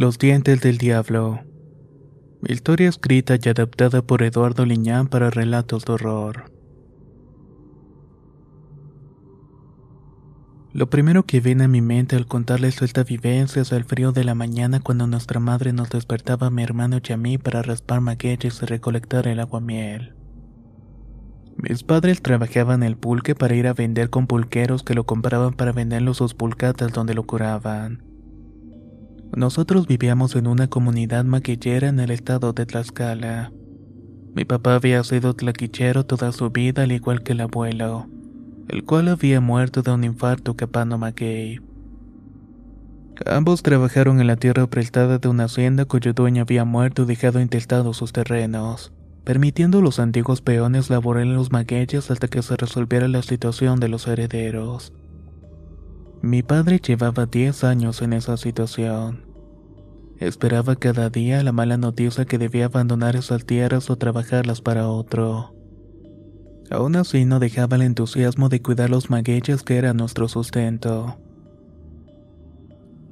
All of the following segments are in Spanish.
Los dientes del diablo. Historia escrita y adaptada por Eduardo Liñán para relatos de horror. Lo primero que viene a mi mente al contarles esta vivencia es el frío de la mañana cuando nuestra madre nos despertaba a mi hermano y a mí para raspar magueyes y recolectar el aguamiel. Mis padres trabajaban el pulque para ir a vender con pulqueros que lo compraban para venderlo sus pulcatas donde lo curaban. Nosotros vivíamos en una comunidad maquillera en el estado de Tlaxcala. Mi papá había sido tlaquichero toda su vida al igual que el abuelo, el cual había muerto de un infarto capando maguey. Ambos trabajaron en la tierra prestada de una hacienda cuyo dueño había muerto y dejado intestados sus terrenos, permitiendo a los antiguos peones laborar en los magueyes hasta que se resolviera la situación de los herederos. Mi padre llevaba 10 años en esa situación. Esperaba cada día la mala noticia que debía abandonar esas tierras o trabajarlas para otro. Aún así no dejaba el entusiasmo de cuidar los magueyes que era nuestro sustento.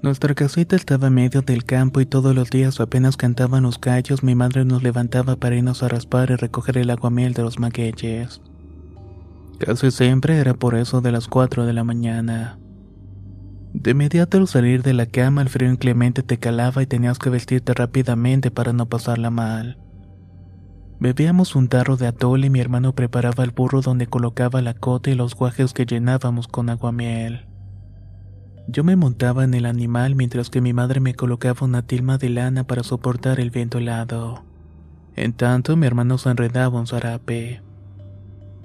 Nuestra casita estaba en medio del campo y todos los días apenas cantaban los gallos mi madre nos levantaba para irnos a raspar y recoger el aguamiel de los magueyes. Casi siempre era por eso de las 4 de la mañana. De inmediato al salir de la cama el frío inclemente te calaba y tenías que vestirte rápidamente para no pasarla mal. Bebíamos un tarro de atole y mi hermano preparaba el burro donde colocaba la cota y los guajes que llenábamos con aguamiel. Yo me montaba en el animal mientras que mi madre me colocaba una tilma de lana para soportar el viento helado. En tanto mi hermano se enredaba un zarape.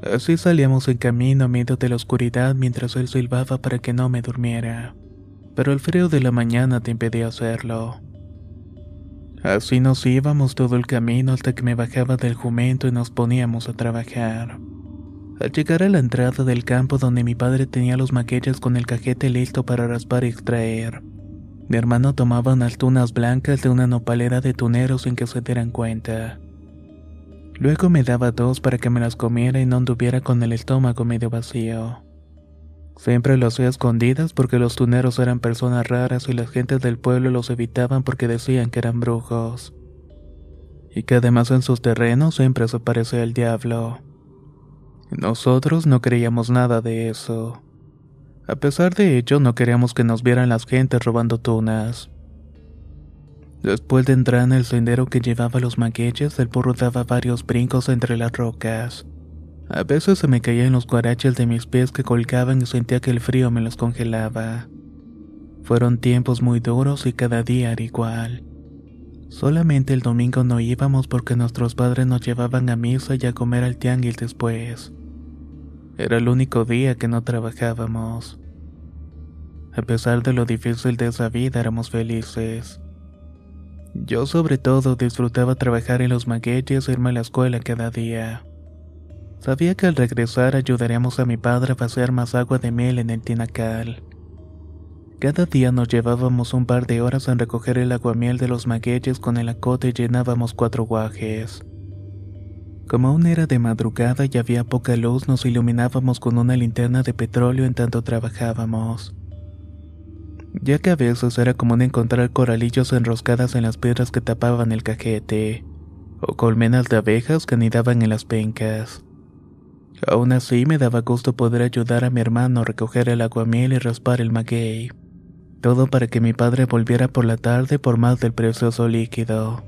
Así salíamos en camino a medio de la oscuridad mientras él silbaba para que no me durmiera. Pero el frío de la mañana te impedía hacerlo. Así nos íbamos todo el camino hasta que me bajaba del jumento y nos poníamos a trabajar. Al llegar a la entrada del campo donde mi padre tenía los maquillas con el cajete listo para raspar y extraer, mi hermano tomaba unas tunas blancas de una nopalera de tuneros sin que se dieran cuenta. Luego me daba dos para que me las comiera y no anduviera con el estómago medio vacío. Siempre lo hacía escondidas porque los tuneros eran personas raras y las gentes del pueblo los evitaban porque decían que eran brujos. Y que además en sus terrenos siempre se parecía el diablo. Nosotros no creíamos nada de eso. A pesar de ello, no queríamos que nos vieran las gentes robando tunas. Después de entrar en el sendero que llevaba los magueyes, el burro daba varios brincos entre las rocas. A veces se me caían los guaraches de mis pies que colgaban y sentía que el frío me los congelaba. Fueron tiempos muy duros y cada día era igual. Solamente el domingo no íbamos porque nuestros padres nos llevaban a misa y a comer al tianguis después. Era el único día que no trabajábamos. A pesar de lo difícil de esa vida, éramos felices. Yo sobre todo disfrutaba trabajar en los magueyes e irme a la escuela cada día. Sabía que al regresar ayudaríamos a mi padre a vaciar más agua de miel en el tinacal. Cada día nos llevábamos un par de horas en recoger el aguamiel de los magueyes con el acote y llenábamos cuatro guajes. Como aún era de madrugada y había poca luz, nos iluminábamos con una linterna de petróleo en tanto trabajábamos ya que a veces era común encontrar coralillos enroscadas en las piedras que tapaban el cajete, o colmenas de abejas que anidaban en las pencas. Aún así me daba gusto poder ayudar a mi hermano a recoger el aguamiel y raspar el maguey. Todo para que mi padre volviera por la tarde por más del precioso líquido.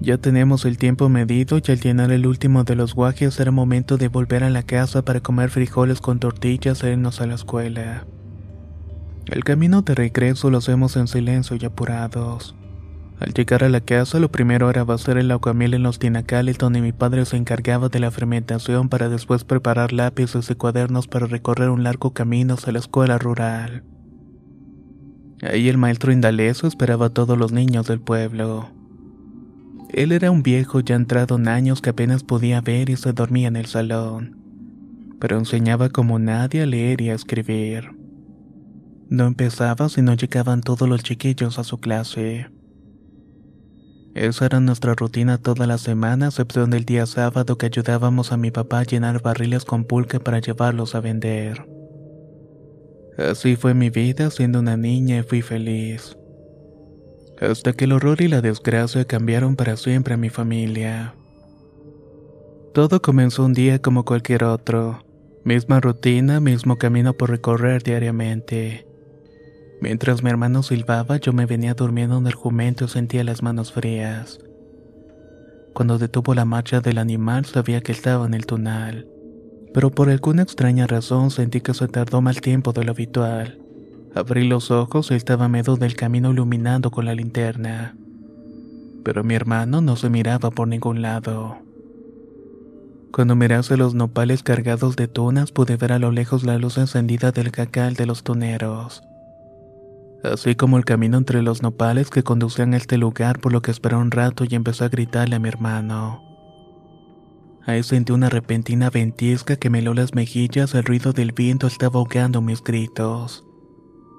Ya teníamos el tiempo medido y al llenar el último de los guajes era momento de volver a la casa para comer frijoles con tortillas e irnos a la escuela. El camino de regreso lo hacemos en silencio y apurados. Al llegar a la casa, lo primero era vaciar el aguamiel en los tinacales donde mi padre se encargaba de la fermentación para después preparar lápices y cuadernos para recorrer un largo camino hacia la escuela rural. Ahí el maestro Indaleso esperaba a todos los niños del pueblo. Él era un viejo ya entrado en años que apenas podía ver y se dormía en el salón, pero enseñaba como nadie a leer y a escribir. No empezaba si no llegaban todos los chiquillos a su clase. Esa era nuestra rutina toda la semana, excepción del día sábado que ayudábamos a mi papá a llenar barriles con pulque para llevarlos a vender. Así fue mi vida siendo una niña y fui feliz. Hasta que el horror y la desgracia cambiaron para siempre a mi familia. Todo comenzó un día como cualquier otro. Misma rutina, mismo camino por recorrer diariamente. Mientras mi hermano silbaba, yo me venía durmiendo en el jumento y sentía las manos frías. Cuando detuvo la marcha del animal, sabía que estaba en el tunal. Pero por alguna extraña razón sentí que se tardó más tiempo de lo habitual. Abrí los ojos y estaba medio del camino iluminando con la linterna. Pero mi hermano no se miraba por ningún lado. Cuando mirase los nopales cargados de tunas, pude ver a lo lejos la luz encendida del cacal de los tuneros así como el camino entre los nopales que conducían a este lugar por lo que esperé un rato y empecé a gritarle a mi hermano. Ahí sentí una repentina ventisca que me heló las mejillas, el ruido del viento estaba ahogando mis gritos.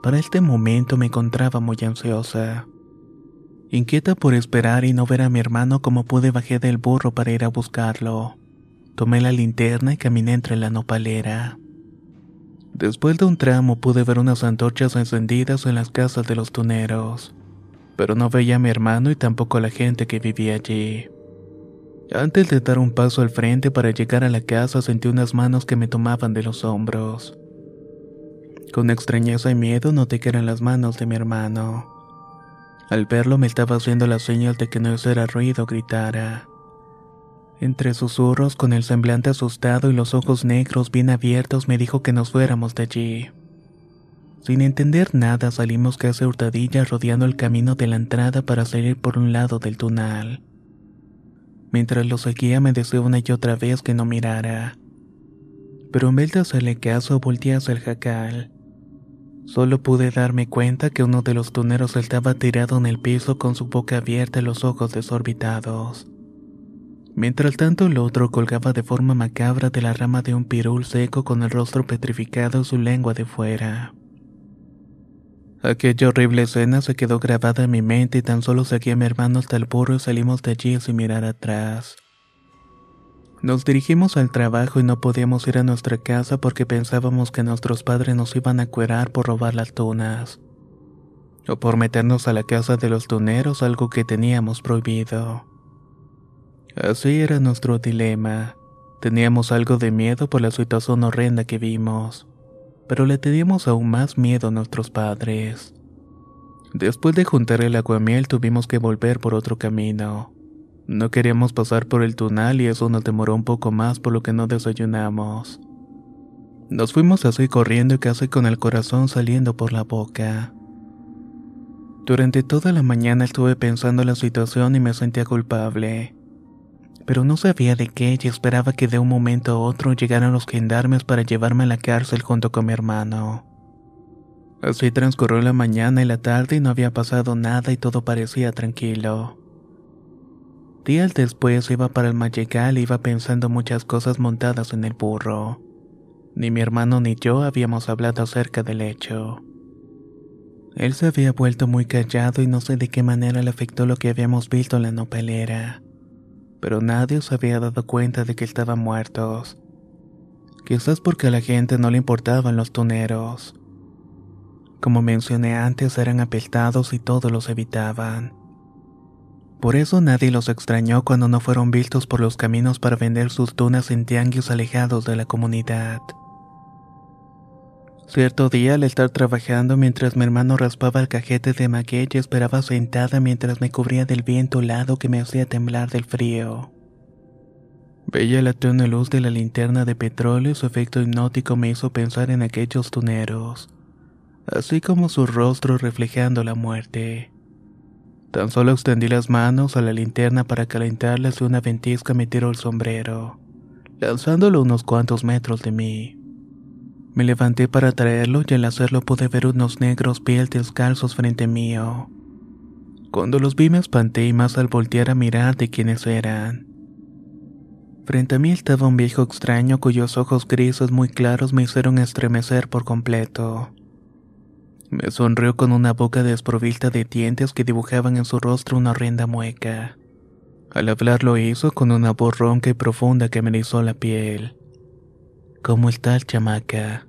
Para este momento me encontraba muy ansiosa. Inquieta por esperar y no ver a mi hermano como pude bajé del burro para ir a buscarlo. Tomé la linterna y caminé entre la nopalera. Después de un tramo pude ver unas antorchas encendidas en las casas de los tuneros, pero no veía a mi hermano y tampoco a la gente que vivía allí. Antes de dar un paso al frente para llegar a la casa sentí unas manos que me tomaban de los hombros. Con extrañeza y miedo noté que eran las manos de mi hermano. Al verlo me estaba haciendo la señal de que no hiciera ruido gritara. Entre susurros, con el semblante asustado y los ojos negros bien abiertos, me dijo que nos fuéramos de allí. Sin entender nada, salimos casi hurtadillas rodeando el camino de la entrada para salir por un lado del tunal. Mientras lo seguía, me deseó una y otra vez que no mirara. Pero en vez de hacerle caso, volteé hacia el jacal. Solo pude darme cuenta que uno de los tuneros estaba tirado en el piso con su boca abierta y los ojos desorbitados. Mientras tanto, el otro colgaba de forma macabra de la rama de un pirul seco con el rostro petrificado y su lengua de fuera. Aquella horrible escena se quedó grabada en mi mente y tan solo seguí a mi hermano hasta el burro y salimos de allí sin mirar atrás. Nos dirigimos al trabajo y no podíamos ir a nuestra casa porque pensábamos que nuestros padres nos iban a cuerar por robar las tunas. O por meternos a la casa de los tuneros, algo que teníamos prohibido. Así era nuestro dilema. Teníamos algo de miedo por la situación horrenda que vimos, pero le teníamos aún más miedo a nuestros padres. Después de juntar el aguamiel tuvimos que volver por otro camino. No queríamos pasar por el tunal y eso nos demoró un poco más por lo que no desayunamos. Nos fuimos así corriendo y casi con el corazón saliendo por la boca. Durante toda la mañana estuve pensando en la situación y me sentía culpable pero no sabía de qué y esperaba que de un momento a otro llegaran los gendarmes para llevarme a la cárcel junto con mi hermano. Así transcurrió la mañana y la tarde y no había pasado nada y todo parecía tranquilo. Días después iba para el Mayegal y iba pensando muchas cosas montadas en el burro. Ni mi hermano ni yo habíamos hablado acerca del hecho. Él se había vuelto muy callado y no sé de qué manera le afectó lo que habíamos visto en la nopelera pero nadie se había dado cuenta de que estaban muertos. Quizás porque a la gente no le importaban los tuneros. Como mencioné antes, eran apestados y todos los evitaban. Por eso nadie los extrañó cuando no fueron vistos por los caminos para vender sus tunas en tianguis alejados de la comunidad. Cierto día, al estar trabajando mientras mi hermano raspaba el cajete de maguey, esperaba sentada mientras me cubría del viento helado que me hacía temblar del frío. Veía la tenue luz de la linterna de petróleo y su efecto hipnótico me hizo pensar en aquellos tuneros, así como su rostro reflejando la muerte. Tan solo extendí las manos a la linterna para calentarlas y una ventisca me tiró el sombrero, lanzándolo unos cuantos metros de mí. Me levanté para traerlo y al hacerlo pude ver unos negros pies descalzos frente mío. Cuando los vi me espanté y más al voltear a mirar de quiénes eran. Frente a mí estaba un viejo extraño cuyos ojos grises muy claros me hicieron estremecer por completo. Me sonrió con una boca desprovista de dientes que dibujaban en su rostro una horrenda mueca. Al hablar lo hizo con una voz ronca y profunda que me erizó la piel. ¿Cómo está el chamaca?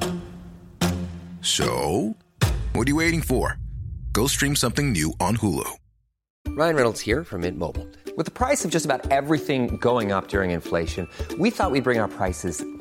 So, what are you waiting for? Go stream something new on Hulu. Ryan Reynolds here from Mint Mobile. With the price of just about everything going up during inflation, we thought we'd bring our prices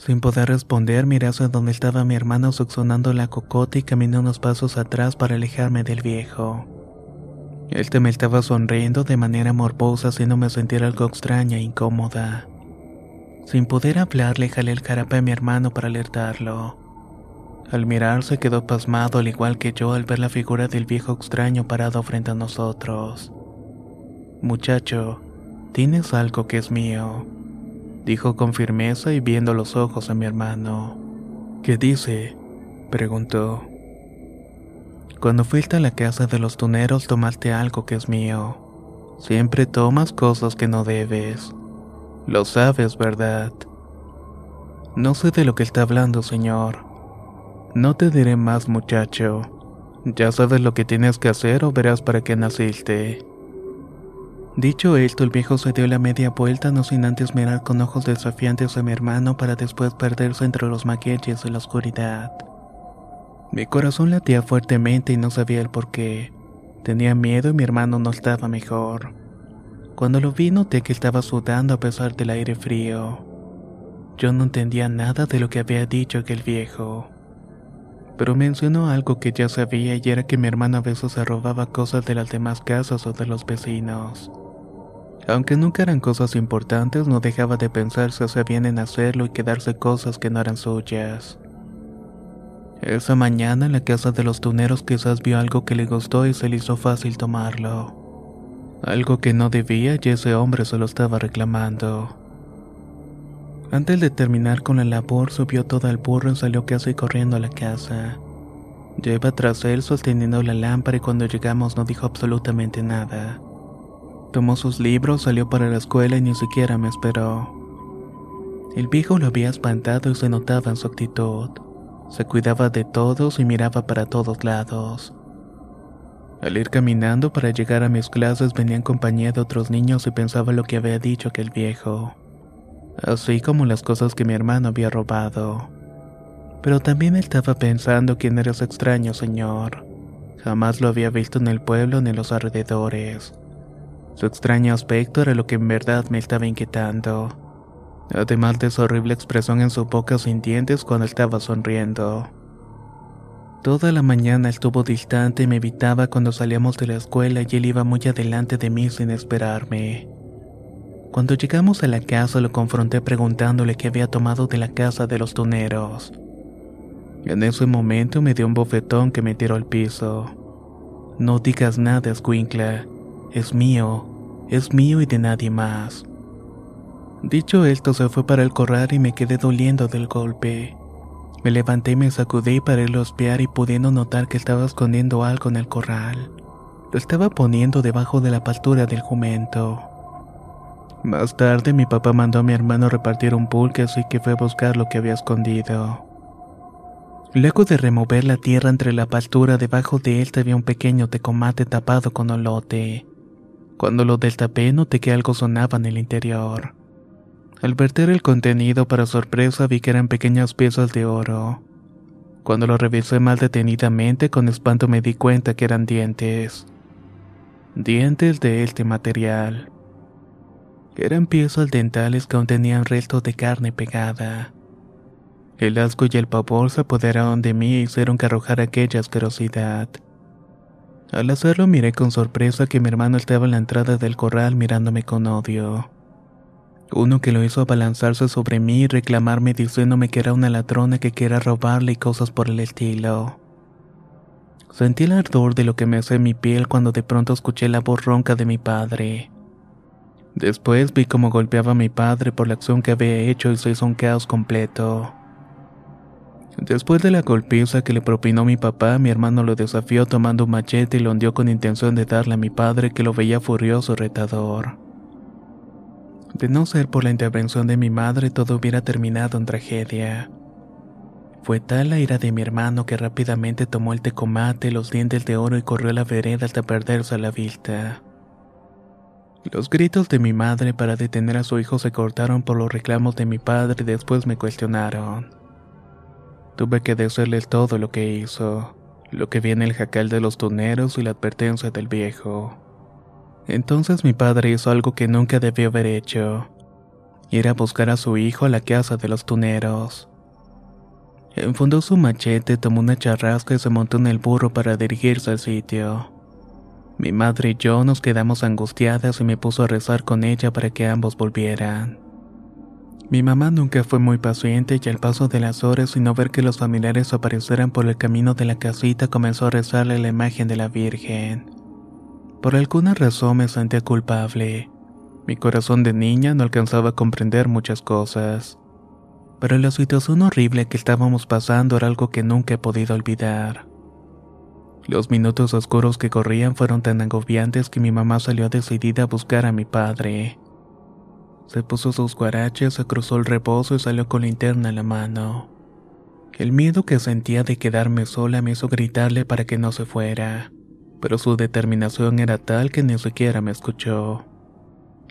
Sin poder responder, miré hacia donde estaba mi hermano succionando la cocota y caminé unos pasos atrás para alejarme del viejo. Este me estaba sonriendo de manera morbosa haciéndome sentir algo extraña e incómoda. Sin poder hablar, le jalé el jarape a mi hermano para alertarlo. Al mirarse quedó pasmado al igual que yo al ver la figura del viejo extraño parado frente a nosotros. Muchacho, tienes algo que es mío, dijo con firmeza y viendo los ojos a mi hermano. ¿Qué dice? preguntó. Cuando fuiste a la casa de los tuneros tomaste algo que es mío. Siempre tomas cosas que no debes. Lo sabes, ¿verdad? No sé de lo que está hablando, señor. No te diré más, muchacho. Ya sabes lo que tienes que hacer o verás para qué naciste. Dicho esto, el viejo se dio la media vuelta, no sin antes mirar con ojos desafiantes a mi hermano para después perderse entre los maquetes de la oscuridad. Mi corazón latía fuertemente y no sabía el por qué. Tenía miedo y mi hermano no estaba mejor. Cuando lo vi noté que estaba sudando a pesar del aire frío. Yo no entendía nada de lo que había dicho aquel viejo. Pero mencionó algo que ya sabía y era que mi hermano a veces se robaba cosas de las demás casas o de los vecinos. Aunque nunca eran cosas importantes, no dejaba de pensar si hacía bien en hacerlo y quedarse cosas que no eran suyas. Esa mañana en la casa de los tuneros quizás vio algo que le gustó y se le hizo fácil tomarlo. Algo que no debía y ese hombre se lo estaba reclamando. Antes de terminar con la labor, subió todo al burro y salió casi corriendo a la casa. Iba tras él sosteniendo la lámpara y cuando llegamos no dijo absolutamente nada. Tomó sus libros, salió para la escuela y ni siquiera me esperó. El viejo lo había espantado y se notaba en su actitud. Se cuidaba de todos y miraba para todos lados. Al ir caminando para llegar a mis clases venía en compañía de otros niños y pensaba lo que había dicho aquel viejo, así como las cosas que mi hermano había robado. Pero también estaba pensando quién era ese extraño señor. Jamás lo había visto en el pueblo ni en los alrededores. Su extraño aspecto era lo que en verdad me estaba inquietando, además de su horrible expresión en su boca sin dientes cuando estaba sonriendo. Toda la mañana estuvo distante y me evitaba cuando salíamos de la escuela y él iba muy adelante de mí sin esperarme. Cuando llegamos a la casa lo confronté preguntándole qué había tomado de la casa de los tuneros. En ese momento me dio un bofetón que me tiró al piso. No digas nada, Squinkla. Es mío. Es mío y de nadie más. Dicho esto, se fue para el corral y me quedé doliendo del golpe. Me levanté y me sacudí para irlo a espiar y pudiendo notar que estaba escondiendo algo en el corral. Lo estaba poniendo debajo de la pastura del jumento. Más tarde mi papá mandó a mi hermano repartir un pulque así que fue a buscar lo que había escondido. Luego de remover la tierra entre la pastura, debajo de él había un pequeño tecomate tapado con olote. Cuando lo destapé noté que algo sonaba en el interior. Al verter el contenido, para sorpresa, vi que eran pequeñas piezas de oro. Cuando lo revisé más detenidamente, con espanto me di cuenta que eran dientes. Dientes de este material. Eran piezas dentales que contenían restos de carne pegada. El asco y el pavor se apoderaron de mí e hicieron que arrojara aquella asquerosidad. Al hacerlo miré con sorpresa que mi hermano estaba en la entrada del corral mirándome con odio. Uno que lo hizo abalanzarse sobre mí y reclamarme diciéndome que era una ladrona que quería robarle y cosas por el estilo. Sentí el ardor de lo que me hace mi piel cuando de pronto escuché la voz ronca de mi padre. Después vi cómo golpeaba a mi padre por la acción que había hecho y se hizo un caos completo. Después de la golpiza que le propinó mi papá, mi hermano lo desafió tomando un machete y lo hundió con intención de darle a mi padre que lo veía furioso retador. De no ser por la intervención de mi madre, todo hubiera terminado en tragedia. Fue tal la ira de mi hermano que rápidamente tomó el tecomate, los dientes de oro y corrió a la vereda hasta perderse a la vista. Los gritos de mi madre para detener a su hijo se cortaron por los reclamos de mi padre y después me cuestionaron. Tuve que decirles todo lo que hizo, lo que vi en el jacal de los tuneros y la advertencia del viejo. Entonces mi padre hizo algo que nunca debió haber hecho. Ir a buscar a su hijo a la casa de los tuneros. Enfundó su machete, tomó una charrasca y se montó en el burro para dirigirse al sitio. Mi madre y yo nos quedamos angustiadas y me puso a rezar con ella para que ambos volvieran. Mi mamá nunca fue muy paciente y al paso de las horas y no ver que los familiares aparecieran por el camino de la casita comenzó a rezarle la imagen de la Virgen. Por alguna razón me sentía culpable. Mi corazón de niña no alcanzaba a comprender muchas cosas. Pero la situación horrible que estábamos pasando era algo que nunca he podido olvidar. Los minutos oscuros que corrían fueron tan agobiantes que mi mamá salió decidida a buscar a mi padre. Se puso sus guaraches, se cruzó el reposo y salió con linterna en la mano. El miedo que sentía de quedarme sola me hizo gritarle para que no se fuera, pero su determinación era tal que ni siquiera me escuchó.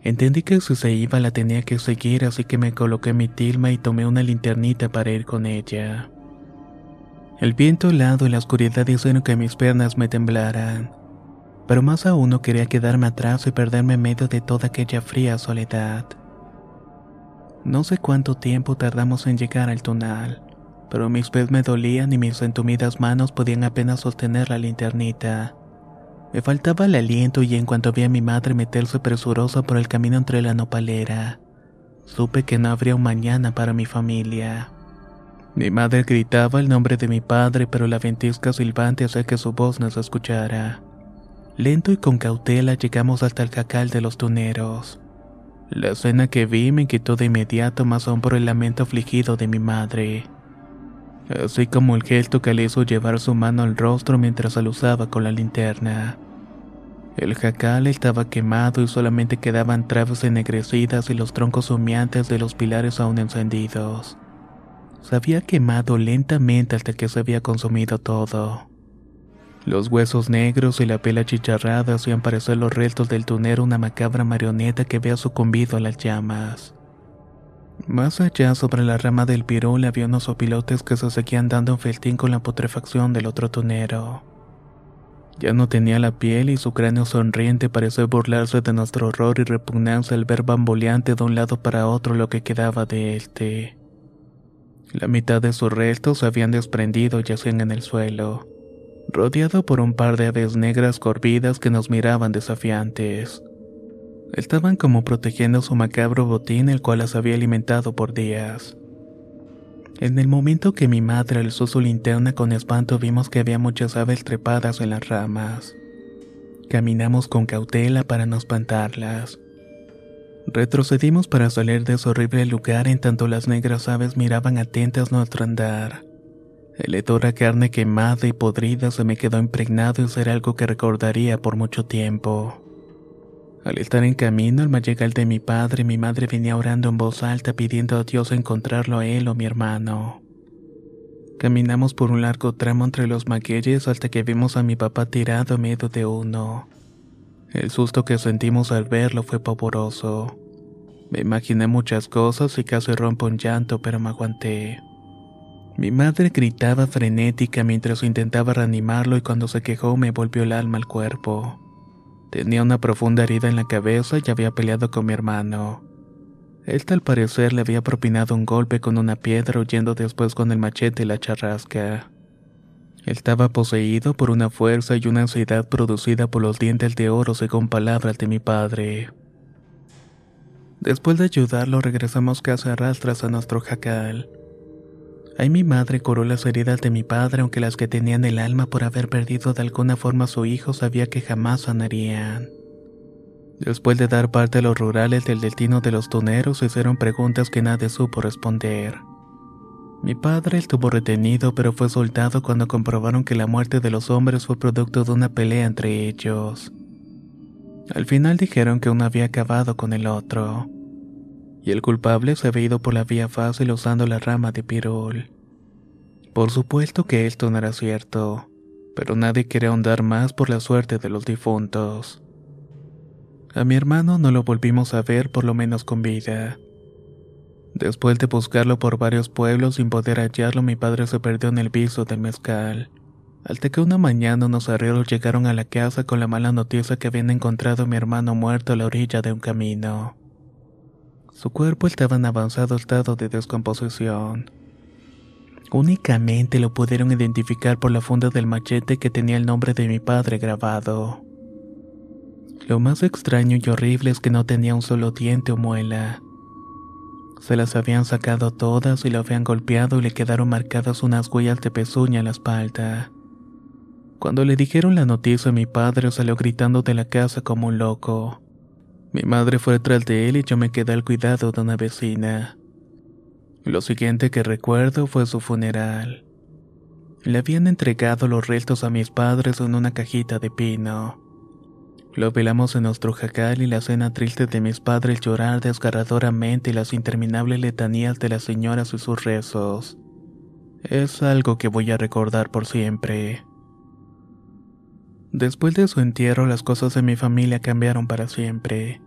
Entendí que si se iba la tenía que seguir, así que me coloqué mi tilma y tomé una linternita para ir con ella. El viento helado y la oscuridad hicieron que mis piernas me temblaran, pero más aún no quería quedarme atrás y perderme en medio de toda aquella fría soledad. No sé cuánto tiempo tardamos en llegar al túnel, pero mis pies me dolían y mis entumidas manos podían apenas sostener la linternita. Me faltaba el aliento y en cuanto vi a mi madre meterse presurosa por el camino entre la nopalera, supe que no habría un mañana para mi familia. Mi madre gritaba el nombre de mi padre, pero la ventisca silbante hacía que su voz no se escuchara. Lento y con cautela llegamos hasta el jacal de los tuneros. La escena que vi me quitó de inmediato más aún por el lamento afligido de mi madre, así como el gesto que le hizo llevar su mano al rostro mientras usaba con la linterna. El jacal estaba quemado y solamente quedaban traves ennegrecidas y los troncos humeantes de los pilares aún encendidos. Se había quemado lentamente hasta que se había consumido todo. Los huesos negros y la piel achicharrada hacían parecer los restos del tunero una macabra marioneta que había sucumbido a las llamas. Más allá, sobre la rama del pirul, había unos opilotes que se seguían dando un feltín con la putrefacción del otro tunero. Ya no tenía la piel y su cráneo sonriente pareció burlarse de nuestro horror y repugnancia al ver bamboleante de un lado para otro lo que quedaba de este. La mitad de sus restos se habían desprendido y yacían en el suelo rodeado por un par de aves negras corvidas que nos miraban desafiantes. Estaban como protegiendo su macabro botín el cual las había alimentado por días. En el momento que mi madre alzó su linterna con espanto vimos que había muchas aves trepadas en las ramas. Caminamos con cautela para no espantarlas. Retrocedimos para salir de ese horrible lugar en tanto las negras aves miraban atentas nuestro andar. El hedor a carne quemada y podrida se me quedó impregnado y será algo que recordaría por mucho tiempo. Al estar en camino al llegar de mi padre, mi madre venía orando en voz alta pidiendo a Dios encontrarlo a él o mi hermano. Caminamos por un largo tramo entre los magueyes hasta que vimos a mi papá tirado en medio de uno. El susto que sentimos al verlo fue pavoroso. Me imaginé muchas cosas y casi rompo un llanto, pero me aguanté. Mi madre gritaba frenética mientras intentaba reanimarlo y cuando se quejó me volvió el alma al cuerpo. Tenía una profunda herida en la cabeza y había peleado con mi hermano. Él al parecer le había propinado un golpe con una piedra huyendo después con el machete y la charrasca. Estaba poseído por una fuerza y una ansiedad producida por los dientes de oro según palabras de mi padre. Después de ayudarlo regresamos casa a rastras a nuestro jacal. Ahí mi madre curó las heridas de mi padre, aunque las que tenían el alma por haber perdido de alguna forma a su hijo sabía que jamás sanarían. Después de dar parte a los rurales del destino de los tuneros, hicieron preguntas que nadie supo responder. Mi padre estuvo retenido, pero fue soltado cuando comprobaron que la muerte de los hombres fue producto de una pelea entre ellos. Al final dijeron que uno había acabado con el otro y el culpable se había ido por la vía fácil usando la rama de pirul. Por supuesto que esto no era cierto, pero nadie quería ahondar más por la suerte de los difuntos. A mi hermano no lo volvimos a ver por lo menos con vida. Después de buscarlo por varios pueblos sin poder hallarlo, mi padre se perdió en el viso del mezcal. Hasta que una mañana unos arrieros llegaron a la casa con la mala noticia que habían encontrado a mi hermano muerto a la orilla de un camino. Su cuerpo estaba en avanzado estado de descomposición. Únicamente lo pudieron identificar por la funda del machete que tenía el nombre de mi padre grabado. Lo más extraño y horrible es que no tenía un solo diente o muela. Se las habían sacado todas y lo habían golpeado y le quedaron marcadas unas huellas de pezuña en la espalda. Cuando le dijeron la noticia mi padre salió gritando de la casa como un loco. Mi madre fue detrás de él y yo me quedé al cuidado de una vecina. Lo siguiente que recuerdo fue su funeral. Le habían entregado los restos a mis padres en una cajita de pino. Lo velamos en nuestro jacal y la cena triste de mis padres llorar desgarradoramente y las interminables letanías de las señoras y sus rezos. Es algo que voy a recordar por siempre. Después de su entierro las cosas de mi familia cambiaron para siempre.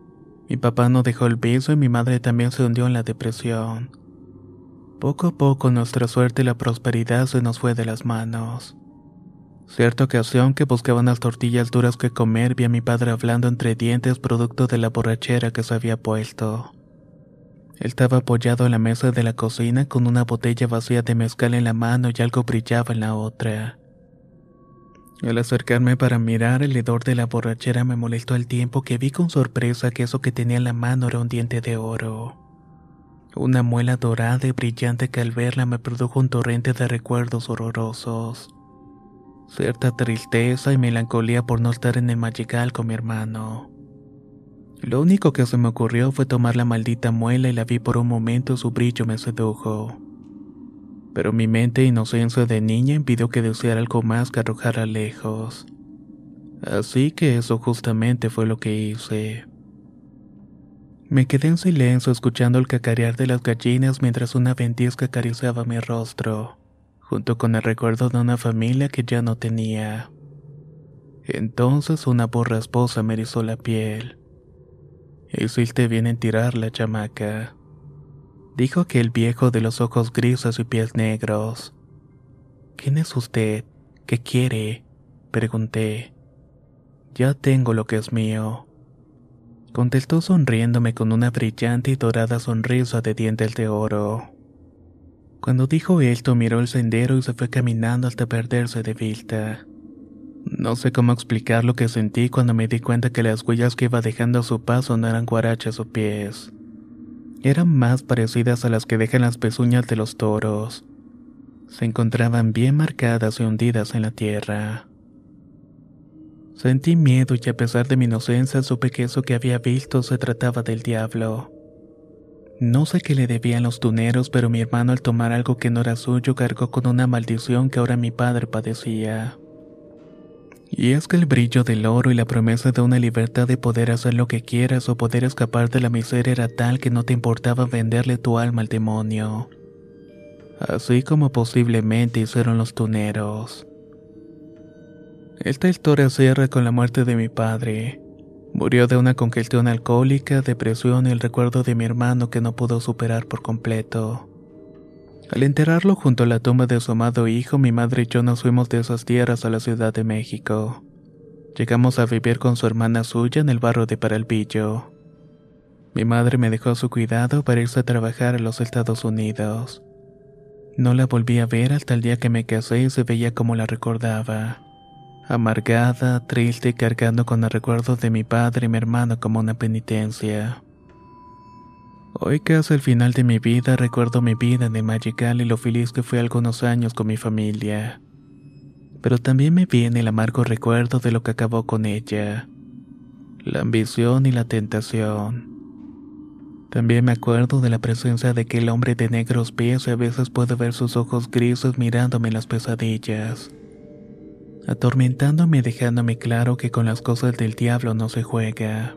Mi papá no dejó el piso y mi madre también se hundió en la depresión. Poco a poco nuestra suerte y la prosperidad se nos fue de las manos. Cierta ocasión que buscaban las tortillas duras que comer vi a mi padre hablando entre dientes producto de la borrachera que se había puesto. Estaba apoyado en la mesa de la cocina con una botella vacía de mezcal en la mano y algo brillaba en la otra. Al acercarme para mirar el hedor de la borrachera me molestó el tiempo que vi con sorpresa que eso que tenía en la mano era un diente de oro. Una muela dorada y brillante que al verla me produjo un torrente de recuerdos horrorosos. Cierta tristeza y melancolía por no estar en el magical con mi hermano. Lo único que se me ocurrió fue tomar la maldita muela y la vi por un momento su brillo me sedujo pero mi mente e inocencia de niña impidió que deseara algo más que arrojarla lejos. Así que eso justamente fue lo que hice. Me quedé en silencio escuchando el cacarear de las gallinas mientras una ventisca acariciaba mi rostro, junto con el recuerdo de una familia que ya no tenía. Entonces una borra esposa me erizó la piel. Hiciste bien en tirar la chamaca dijo que el viejo de los ojos grises y pies negros. ¿Quién es usted? ¿Qué quiere? pregunté. Ya tengo lo que es mío. Contestó sonriéndome con una brillante y dorada sonrisa de dientes de oro. Cuando dijo esto miró el sendero y se fue caminando hasta perderse de vista. No sé cómo explicar lo que sentí cuando me di cuenta que las huellas que iba dejando a su paso no eran guarachas o pies. Eran más parecidas a las que dejan las pezuñas de los toros. Se encontraban bien marcadas y hundidas en la tierra. Sentí miedo y a pesar de mi inocencia supe que eso que había visto se trataba del diablo. No sé qué le debían los tuneros, pero mi hermano al tomar algo que no era suyo cargó con una maldición que ahora mi padre padecía. Y es que el brillo del oro y la promesa de una libertad de poder hacer lo que quieras o poder escapar de la miseria era tal que no te importaba venderle tu alma al demonio. Así como posiblemente hicieron los tuneros. Esta historia cierra con la muerte de mi padre. Murió de una congestión alcohólica, depresión y el recuerdo de mi hermano que no pudo superar por completo. Al enterrarlo junto a la tumba de su amado hijo, mi madre y yo nos fuimos de esas tierras a la Ciudad de México. Llegamos a vivir con su hermana suya en el barrio de Paralbillo. Mi madre me dejó a su cuidado para irse a trabajar a los Estados Unidos. No la volví a ver hasta el día que me casé y se veía como la recordaba amargada, triste y cargando con el recuerdo de mi padre y mi hermano como una penitencia. Hoy casi al final de mi vida recuerdo mi vida en el Magical y lo feliz que fui algunos años con mi familia. Pero también me viene el amargo recuerdo de lo que acabó con ella. La ambición y la tentación. También me acuerdo de la presencia de aquel hombre de negros pies y a veces puedo ver sus ojos grises mirándome en las pesadillas atormentándome y dejándome claro que con las cosas del diablo no se juega.